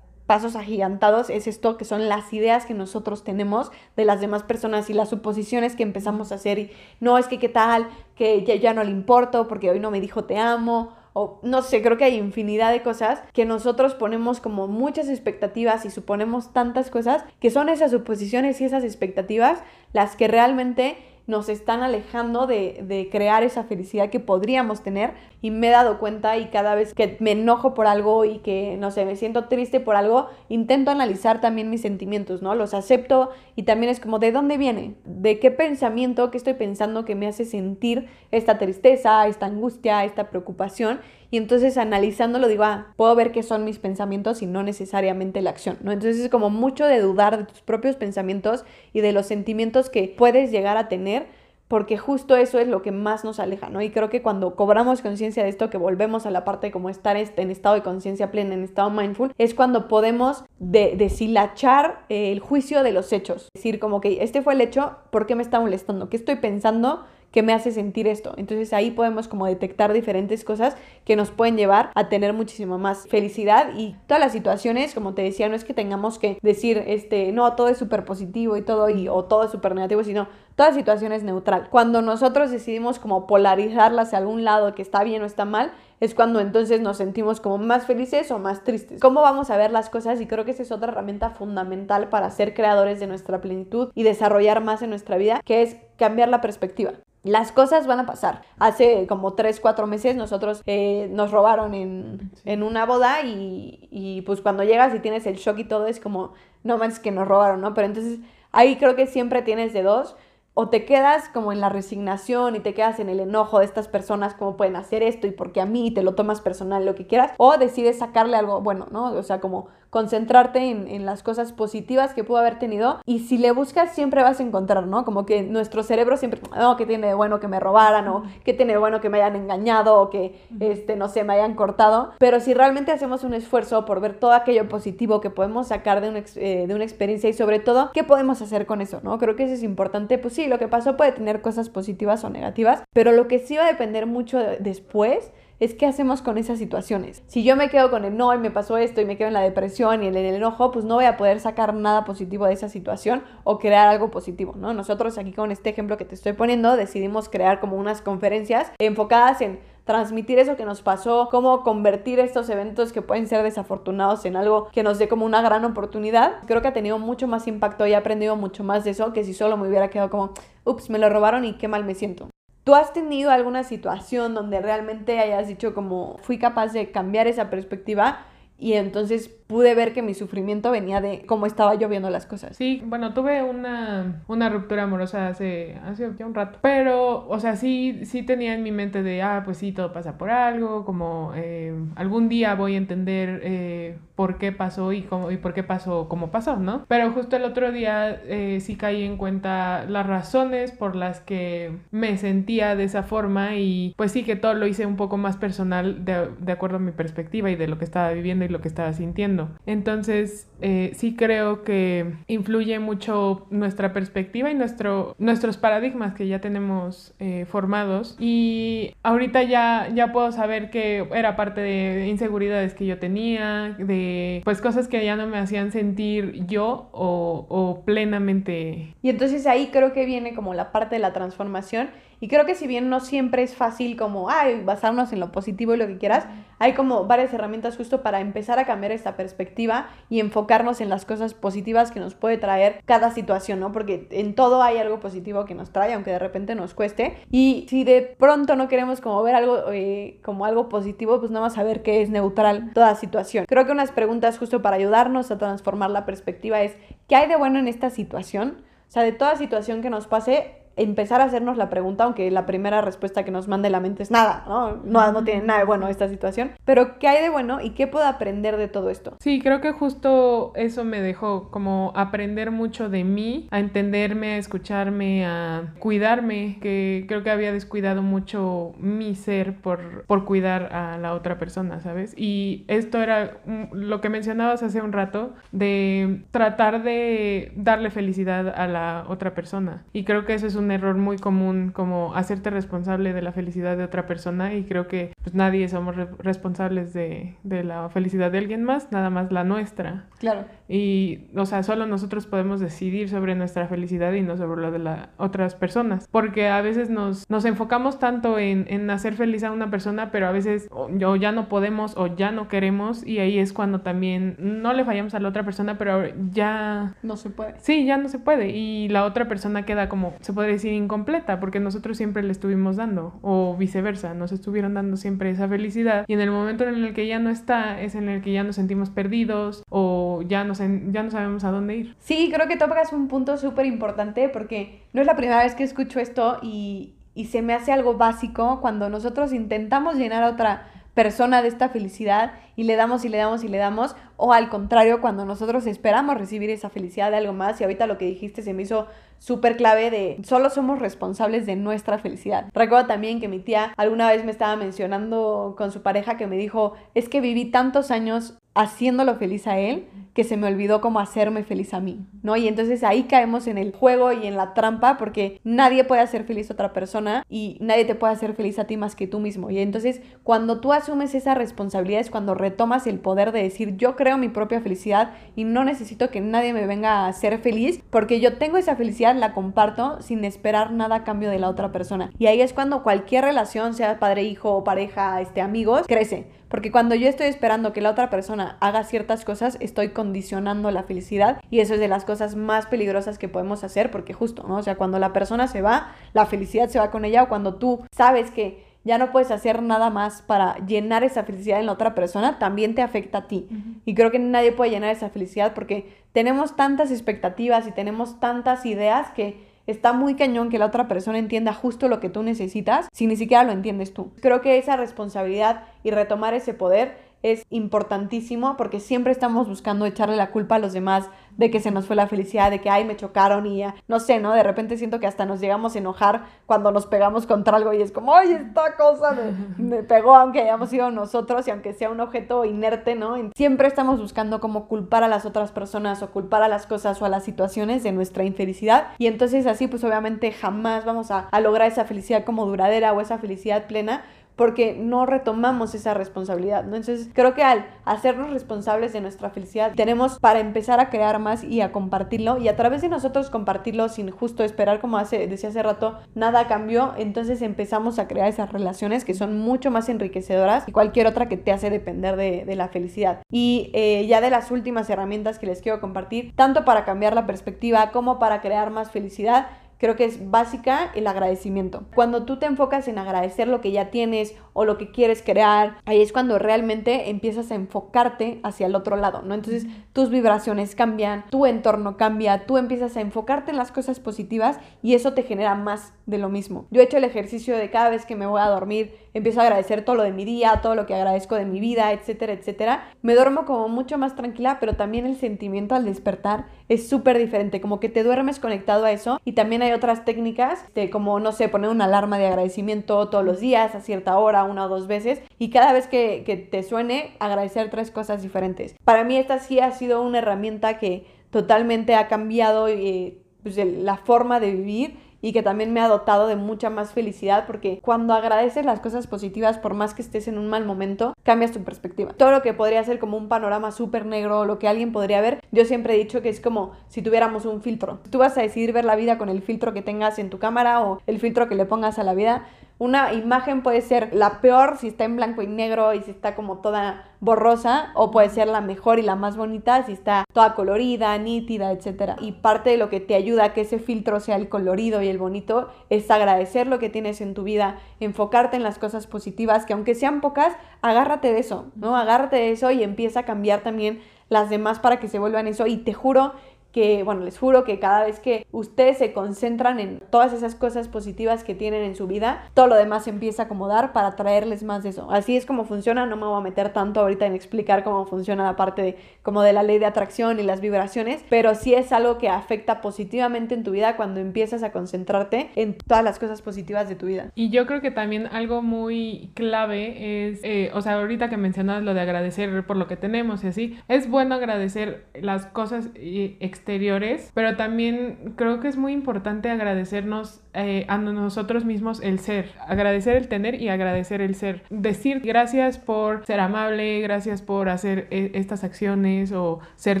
pasos agigantados es esto que son las ideas que nosotros tenemos de las demás personas y las suposiciones que empezamos a hacer y no es que qué tal, que ya, ya no le importo porque hoy no me dijo te amo o no sé, creo que hay infinidad de cosas que nosotros ponemos como muchas expectativas y suponemos tantas cosas que son esas suposiciones y esas expectativas las que realmente nos están alejando de, de, crear esa felicidad que podríamos tener y me he dado cuenta y cada vez que me enojo por algo y que, no sé, me siento triste por algo, intento analizar también mis sentimientos, ¿no? Los acepto y también es como, ¿de dónde viene? ¿De qué pensamiento, qué estoy pensando que me hace sentir esta tristeza, esta angustia, esta preocupación? Y entonces analizándolo digo, ah, puedo ver qué son mis pensamientos y no necesariamente la acción, ¿no? Entonces es como mucho de dudar de tus propios pensamientos y de los sentimientos que puedes llegar a tener porque justo eso es lo que más nos aleja, ¿no? Y creo que cuando cobramos conciencia de esto, que volvemos a la parte de como estar en estado de conciencia plena, en estado mindful, es cuando podemos deshilachar el juicio de los hechos. Decir, como que este fue el hecho, ¿por qué me está molestando? ¿Qué estoy pensando? Que me hace sentir esto. Entonces ahí podemos como detectar diferentes cosas que nos pueden llevar a tener muchísimo más felicidad y todas las situaciones, como te decía, no es que tengamos que decir, este, no, todo es súper positivo y todo, y, o todo es súper negativo, sino toda situación es neutral. Cuando nosotros decidimos como polarizarla hacia algún lado que está bien o está mal, es cuando entonces nos sentimos como más felices o más tristes. ¿Cómo vamos a ver las cosas? Y creo que esa es otra herramienta fundamental para ser creadores de nuestra plenitud y desarrollar más en nuestra vida, que es cambiar la perspectiva. Las cosas van a pasar. Hace como 3, 4 meses nosotros eh, nos robaron en, en una boda y, y, pues cuando llegas y tienes el shock y todo es como, no más que nos robaron, ¿no? Pero entonces ahí creo que siempre tienes de dos o te quedas como en la resignación y te quedas en el enojo de estas personas, cómo pueden hacer esto y porque a mí te lo tomas personal, lo que quieras, o decides sacarle algo bueno, ¿no? O sea, como concentrarte en, las cosas positivas que pudo haber tenido. Y si le buscas siempre vas a encontrar, ¿no? Como que nuestro cerebro siempre, no, que tiene de bueno que me robaran o que tiene de bueno que me hayan engañado o que, este, no sé, me hayan cortado, pero si realmente hacemos un esfuerzo por ver todo aquello positivo que podemos sacar de una, eh, de una experiencia y sobre todo, ¿qué podemos hacer con eso, ¿no? Creo que eso es importante, pues sí, lo que pasó puede tener cosas positivas o negativas, pero lo que sí va a depender mucho después es qué hacemos con esas situaciones. Si yo me quedo con el no y me pasó esto y me quedo en la depresión y en el enojo, pues no voy a poder sacar nada positivo de esa situación o crear algo positivo, ¿no? Nosotros aquí con este ejemplo que te estoy poniendo decidimos crear como unas conferencias enfocadas en transmitir eso que nos pasó, cómo convertir estos eventos que pueden ser desafortunados en algo que nos dé como una gran oportunidad. Creo que ha tenido mucho más impacto y he aprendido mucho más de eso que si solo me hubiera quedado como, ups, me lo robaron y qué mal me siento. ¿Tú has tenido alguna situación donde realmente hayas dicho como fui capaz de cambiar esa perspectiva y entonces pude ver que mi sufrimiento venía de cómo estaba yo viendo las cosas. Sí, bueno, tuve una, una ruptura amorosa hace, hace ya un rato, pero, o sea, sí, sí tenía en mi mente de, ah, pues sí, todo pasa por algo, como eh, algún día voy a entender eh, por qué pasó y, cómo, y por qué pasó como pasó, ¿no? Pero justo el otro día eh, sí caí en cuenta las razones por las que me sentía de esa forma y pues sí que todo lo hice un poco más personal de, de acuerdo a mi perspectiva y de lo que estaba viviendo y lo que estaba sintiendo. Entonces, eh, sí creo que influye mucho nuestra perspectiva y nuestro, nuestros paradigmas que ya tenemos eh, formados. Y ahorita ya, ya puedo saber que era parte de inseguridades que yo tenía, de pues cosas que ya no me hacían sentir yo o, o plenamente. Y entonces ahí creo que viene como la parte de la transformación Y creo que si bien no siempre es fácil como, ay, basarnos en lo positivo y lo que quieras, hay como varias herramientas justo para empezar a cambiar esta perspectiva y enfocarnos en las cosas positivas que nos puede traer cada situación, ¿no? Porque en todo hay algo positivo que nos trae, aunque de repente nos cueste. Y si de pronto no queremos como ver algo eh, como algo positivo, pues nada más saber que es neutral toda situación. Creo que unas preguntas justo para ayudarnos a transformar la perspectiva es, ¿qué hay de bueno en esta situación? O sea, de toda situación que nos pase, empezar a hacernos la pregunta, aunque la primera respuesta que nos mande la mente es nada, ¿no? No, no tiene nada de bueno esta situación. Pero, ¿qué hay de bueno y qué puedo aprender de todo esto? Sí, creo que justo eso me dejó como aprender mucho de mí, a entenderme, a escucharme, a cuidarme, que creo que había descuidado mucho mi ser por, por cuidar a la otra persona, ¿sabes? Y esto era lo que mencionabas hace un rato, de tratar de darle felicidad a la otra persona. Y creo que eso es un error muy común como hacerte responsable de la felicidad de otra persona y creo que pues nadie somos re responsables de, de, la felicidad de alguien más, nada más la nuestra. Claro. Y, o sea, solo nosotros podemos decidir sobre nuestra felicidad y no sobre la de las otras personas. Porque a veces nos, nos enfocamos tanto en, en, hacer feliz a una persona, pero a veces o, o, ya no podemos o ya no queremos y ahí es cuando también no le fallamos a la otra persona, pero ya... No se puede. Sí, ya no se puede. Y la otra persona queda como, se puede decir, incompleta, porque nosotros siempre le estuvimos dando, o viceversa, nos estuvieron dando siempre esa felicidad. Y en el momento en el que ya no está, es en el que ya nos sentimos perdidos o ya ya no sabemos a dónde ir. Sí, creo que tocas un punto súper importante porque no es la primera vez que escucho esto y, y se me hace algo básico cuando nosotros intentamos llenar a otra persona de esta felicidad y le damos y le damos y le damos, o al contrario, cuando nosotros esperamos recibir esa felicidad de algo más, y ahorita lo que dijiste se me hizo súper clave de solo somos responsables de nuestra felicidad. Recuerdo también que mi tía alguna vez me estaba mencionando con su pareja que me dijo, es que viví tantos años haciéndolo feliz a él que se me olvidó cómo hacerme feliz a mí, ¿no? Y entonces ahí caemos en el juego y en la trampa porque nadie puede hacer feliz a otra persona y nadie te puede hacer feliz a ti más que tú mismo. Y entonces cuando tú asumes esa responsabilidad es cuando retomas el poder de decir yo creo mi propia felicidad y no necesito que nadie me venga a hacer feliz porque yo tengo esa felicidad, la comparto sin esperar nada a cambio de la otra persona. Y ahí es cuando cualquier relación, sea padre, hijo pareja, este, amigos, crece. Porque cuando yo estoy esperando que la otra persona haga ciertas cosas, estoy condicionando la felicidad y eso es de las cosas más peligrosas que podemos hacer porque justo, ¿no? O sea, cuando la persona se va, la felicidad se va con ella o cuando tú sabes que ya no puedes hacer nada más para llenar esa felicidad en la otra persona, también te afecta a ti. Uh -huh. Y creo que nadie puede llenar esa felicidad porque tenemos tantas expectativas y tenemos tantas ideas que está muy cañón que la otra persona entienda justo lo que tú necesitas si ni siquiera lo entiendes tú. Creo que esa responsabilidad y retomar ese poder es importantísimo porque siempre estamos buscando echarle la culpa a los demás de que se nos fue la felicidad, de que ay me chocaron y ya, no sé, ¿no? De repente siento que hasta nos llegamos a enojar cuando nos pegamos contra algo y es como, ay, esta cosa me, me pegó aunque hayamos sido nosotros y aunque sea un objeto inerte, ¿no? Siempre estamos buscando como culpar a las otras personas o culpar a las cosas o a las situaciones de nuestra infelicidad y entonces así pues obviamente jamás vamos a, a lograr esa felicidad como duradera o esa felicidad plena porque no retomamos esa responsabilidad, ¿no? Entonces, creo que al hacernos responsables de nuestra felicidad, tenemos para empezar a crear más y a compartirlo y a través de nosotros compartirlo sin justo esperar, como hace, decía hace rato, nada cambió, entonces empezamos a crear esas relaciones que son mucho más enriquecedoras que cualquier otra que te hace depender de, la felicidad. Y eh, ya de las últimas herramientas que les quiero compartir, tanto para cambiar la perspectiva como para crear más felicidad, creo que es básica el agradecimiento. Cuando tú te enfocas en agradecer lo que ya tienes o lo que quieres crear, ahí es cuando realmente empiezas a enfocarte hacia el otro lado, ¿no? Entonces tus vibraciones cambian, tu entorno cambia, tú empiezas a enfocarte en las cosas positivas y eso te genera más de lo mismo. Yo he hecho el ejercicio de cada vez que me voy a dormir, empiezo a agradecer todo lo de mi día, todo lo que agradezco de mi vida, etcétera, etcétera. Me duermo como mucho más tranquila, pero también el sentimiento al despertar es súper diferente, como que te duermes conectado a eso y también hay otras técnicas, de como, no sé, poner una alarma de agradecimiento todos los días, a cierta hora, una o dos veces, y cada vez que, que te suene, agradecer tres cosas diferentes. Para mí esta sí ha sido una herramienta que totalmente ha cambiado eh, pues, la forma de vivir y que también me ha dotado de mucha más felicidad porque cuando agradeces las cosas positivas, por más que estés en un mal momento, cambias tu perspectiva. Todo lo que podría ser como un panorama súper negro, lo que alguien podría ver, yo siempre he dicho que es como si tuviéramos un filtro. Tú vas a decidir ver la vida con el filtro que tengas en tu cámara o el filtro que le pongas a la vida. Una imagen puede ser la peor si está en blanco y negro y si está como toda borrosa, o puede ser la mejor y la más bonita si está toda colorida, nítida, etc. Y parte de lo que te ayuda a que ese filtro sea el colorido y el bonito es agradecer lo que tienes en tu vida, enfocarte en las cosas positivas, que aunque sean pocas, agárrate de eso, ¿no? Agárrate de eso y empieza a cambiar también las demás para que se vuelvan eso. Y te juro que, bueno, les juro que cada vez que ustedes se concentran en todas esas cosas positivas que tienen en su vida, todo lo demás se empieza a acomodar para traerles más de eso. Así es como funciona, no me voy a meter tanto ahorita en explicar cómo funciona la parte de, como de la ley de atracción y las vibraciones, pero sí es algo que afecta positivamente en tu vida cuando empiezas a concentrarte en todas las cosas positivas de tu vida. Y yo creo que también algo muy clave es, eh, o sea, ahorita que mencionas lo de agradecer por lo que tenemos y así, es bueno agradecer las cosas eh, exteriores, pero también creo que es muy importante agradecernos eh, a nosotros mismos el ser, agradecer el tener y agradecer el ser. Decir gracias por ser amable, gracias por hacer eh, estas acciones o ser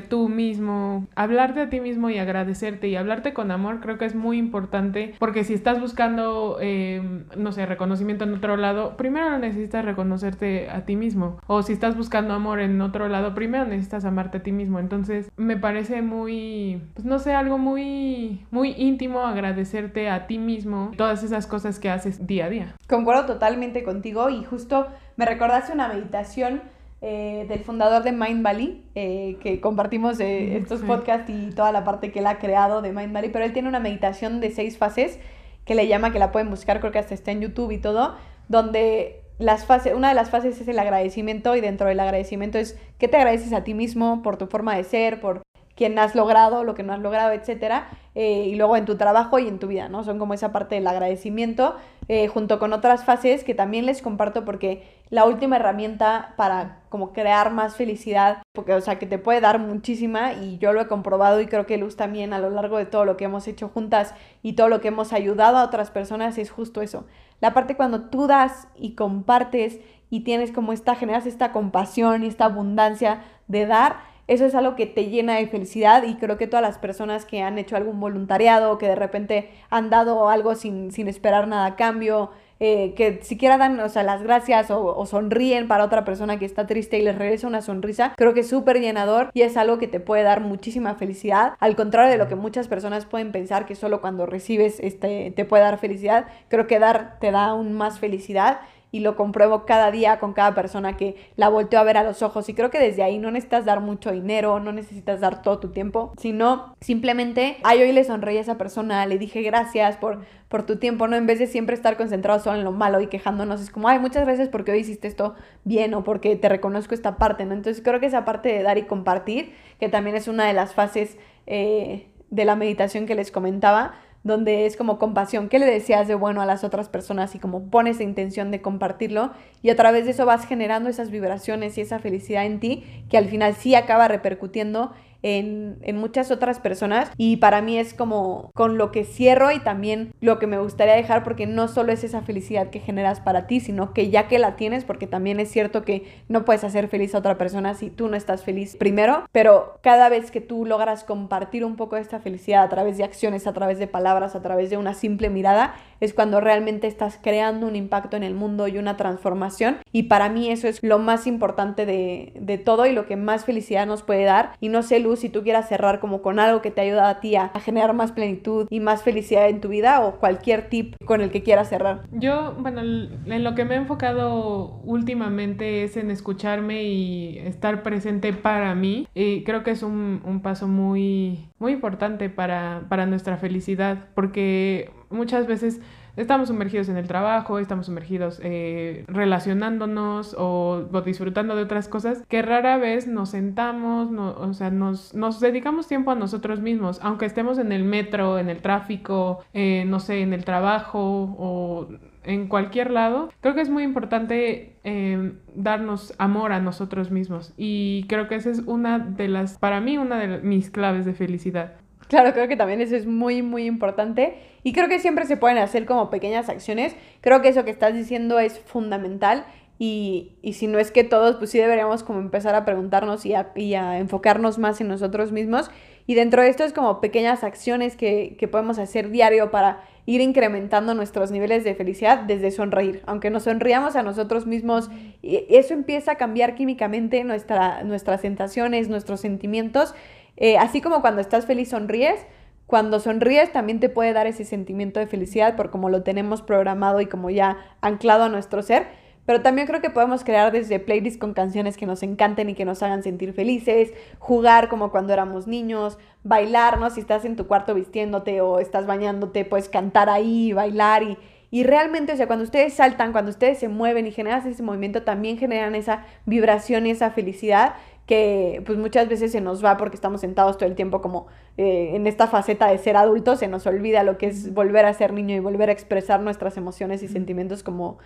tú mismo, hablarte a ti mismo y agradecerte y hablarte con amor creo que es muy importante porque si estás buscando, eh, no sé, reconocimiento en otro lado, primero necesitas reconocerte a ti mismo o si estás buscando amor en otro lado, primero necesitas amarte a ti mismo. Entonces me parece muy pues no sé, algo muy, muy íntimo, agradecerte a ti mismo todas esas cosas que haces día a día. Concuerdo totalmente contigo y justo me recordaste una meditación eh, del fundador de Mind Valley, eh, que compartimos eh, estos podcasts y toda la parte que él ha creado de Mind Valley, pero él tiene una meditación de seis fases que le llama, que la pueden buscar, creo que hasta está en YouTube y todo, donde las fases, una de las fases es el agradecimiento y dentro del agradecimiento es que te agradeces a ti mismo por tu forma de ser, por quién has logrado, lo que no has logrado, etcétera, eh, y luego en tu trabajo y en tu vida, ¿no? Son como esa parte del agradecimiento, eh, junto con otras fases que también les comparto porque la última herramienta para como crear más felicidad, porque, o sea, que te puede dar muchísima y yo lo he comprobado y creo que Luz también a lo largo de todo lo que hemos hecho juntas y todo lo que hemos ayudado a otras personas es justo eso. La parte cuando tú das y compartes y tienes como esta, generas esta compasión y esta abundancia de dar, eso es algo que te llena de felicidad y creo que todas las personas que han hecho algún voluntariado, que de repente han dado algo sin, sin esperar nada a cambio, eh, que siquiera dan o sea, las gracias o, o, sonríen para otra persona que está triste y les regresa una sonrisa, creo que es súper llenador y es algo que te puede dar muchísima felicidad, al contrario de lo que muchas personas pueden pensar que solo cuando recibes este, te puede dar felicidad, creo que dar te da aún más felicidad y lo compruebo cada día con cada persona que la volteo a ver a los ojos y creo que desde ahí no necesitas dar mucho dinero, no necesitas dar todo tu tiempo, sino simplemente, ay, hoy le sonreí a esa persona, le dije gracias por, por tu tiempo, ¿no? En vez de siempre estar concentrado solo en lo malo y quejándonos, es como, ay, muchas gracias porque hoy hiciste esto bien o porque te reconozco esta parte, ¿no? Entonces creo que esa parte de dar y compartir, que también es una de las fases eh, de la meditación que les comentaba, donde es como compasión, ¿qué le decías de bueno a las otras personas? Y como pones la intención de compartirlo y a través de eso vas generando esas vibraciones y esa felicidad en ti que al final sí acaba repercutiendo en, muchas otras personas y para mí es como con lo que cierro y también lo que me gustaría dejar porque no solo es esa felicidad que generas para ti, sino que ya que la tienes, porque también es cierto que no puedes hacer feliz a otra persona si tú no estás feliz primero, pero cada vez que tú logras compartir un poco de esta felicidad a través de acciones, a través de palabras, a través de una simple mirada, es cuando realmente estás creando un impacto en el mundo y una transformación. Y para mí eso es lo más importante de, de todo y lo que más felicidad nos puede dar. Y no sé, Luz, si tú quieras cerrar como con algo que te ayuda a ti a, generar más plenitud y más felicidad en tu vida o cualquier tip con el que quieras cerrar. Yo, bueno, en lo que me he enfocado últimamente es en escucharme y estar presente para mí. Y creo que es un, un paso muy, muy importante para, para nuestra felicidad porque muchas veces estamos sumergidos en el trabajo, estamos sumergidos eh, relacionándonos o, disfrutando de otras cosas que rara vez nos sentamos, o sea, nos, dedicamos tiempo a nosotros mismos, aunque estemos en el metro, en el tráfico, eh, no sé, en el trabajo o en cualquier lado, creo que es muy importante eh, darnos amor a nosotros mismos y creo que esa es una de las, para mí, una de mis claves de felicidad. Claro, creo que también eso es muy, muy importante. Y creo que siempre se pueden hacer como pequeñas acciones. Creo que eso que estás diciendo es fundamental. Y, y si no es que todos, pues sí deberíamos como empezar a preguntarnos y a, y a enfocarnos más en nosotros mismos. Y dentro de esto es como pequeñas acciones que, que podemos hacer diario para ir incrementando nuestros niveles de felicidad desde sonreír. Aunque nos sonriamos a nosotros mismos, eso empieza a cambiar químicamente nuestra, nuestras sensaciones, nuestros sentimientos. Eh, así como cuando estás feliz sonríes, cuando sonríes también te puede dar ese sentimiento de felicidad por como lo tenemos programado y como ya anclado a nuestro ser. Pero también creo que podemos crear desde playlists con canciones que nos encanten y que nos hagan sentir felices, jugar como cuando éramos niños, bailar, ¿no? Si estás en tu cuarto vistiéndote o estás bañándote, puedes cantar ahí, bailar y, y realmente, o sea, cuando ustedes saltan, cuando ustedes se mueven y generan ese movimiento, también generan esa vibración y esa felicidad que pues muchas veces se nos va porque estamos sentados todo el tiempo como eh, en esta faceta de ser adultos, se nos olvida lo que es volver a ser niño y volver a expresar nuestras emociones y sentimientos como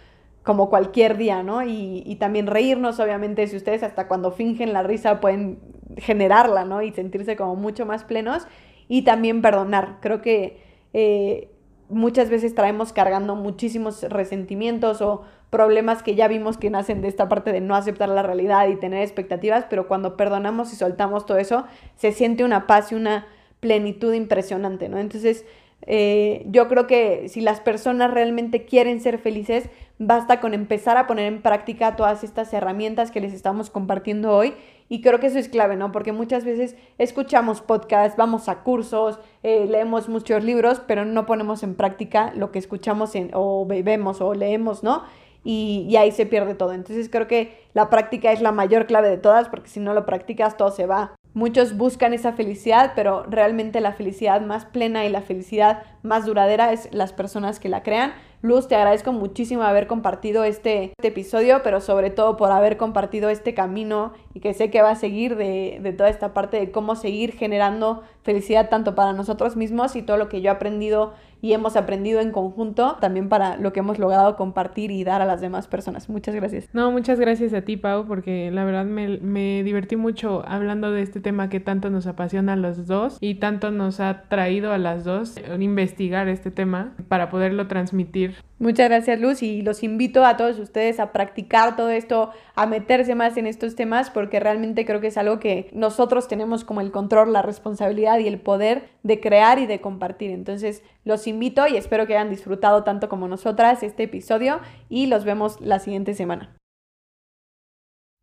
como cualquier día, ¿no? Y, y, también reírnos, obviamente, si ustedes hasta cuando fingen la risa pueden generarla, ¿no? Y sentirse como mucho más plenos. Y también perdonar. Creo que eh, muchas veces traemos cargando muchísimos resentimientos o problemas que ya vimos que nacen de esta parte de no aceptar la realidad y tener expectativas, pero cuando perdonamos y soltamos todo eso, se siente una paz y una plenitud impresionante, ¿no? Entonces, eh, yo creo que si las personas realmente quieren ser felices, basta con empezar a poner en práctica todas estas herramientas que les estamos compartiendo hoy. Y creo que eso es clave, ¿no? Porque muchas veces escuchamos podcasts, vamos a cursos, eh, leemos muchos libros, pero no ponemos en práctica lo que escuchamos o vemos o leemos, ¿no? Y, y, ahí se pierde todo. Entonces creo que la práctica es la mayor clave de todas, porque si no lo practicas todo se va. Muchos buscan esa felicidad, pero realmente la felicidad más plena y la felicidad más duradera es las personas que la crean. Luz, te agradezco muchísimo haber compartido este, este, episodio, pero sobre todo por haber compartido este camino y que sé que va a seguir de, de, toda esta parte de cómo seguir generando felicidad tanto para nosotros mismos y todo lo que yo he aprendido y hemos aprendido en conjunto, también para lo que hemos logrado compartir y dar a las demás personas. Muchas gracias. No, muchas gracias a ti, Pau, porque la verdad me, me divertí mucho hablando de este tema que tanto nos apasiona a los dos y tanto nos ha traído a las dos investigar este tema para poderlo transmitir Muchas gracias Luz y los invito a todos ustedes a practicar todo esto, a meterse más en estos temas porque realmente creo que es algo que nosotros tenemos como el control, la responsabilidad y el poder de crear y de compartir. Entonces los invito y espero que hayan disfrutado tanto como nosotras este episodio y los vemos la siguiente semana.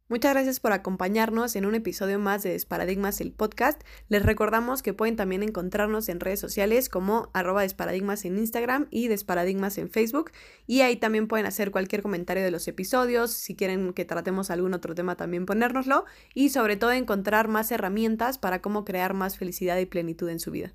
Muchas gracias por acompañarnos en un episodio más de Desparadigmas el podcast. Les recordamos que pueden también encontrarnos en redes sociales como arroba desparadigmas en Instagram y desparadigmas en Facebook. Y ahí también pueden hacer cualquier comentario de los episodios, si quieren que tratemos algún otro tema también ponérnoslo y sobre todo encontrar más herramientas para cómo crear más felicidad y plenitud en su vida.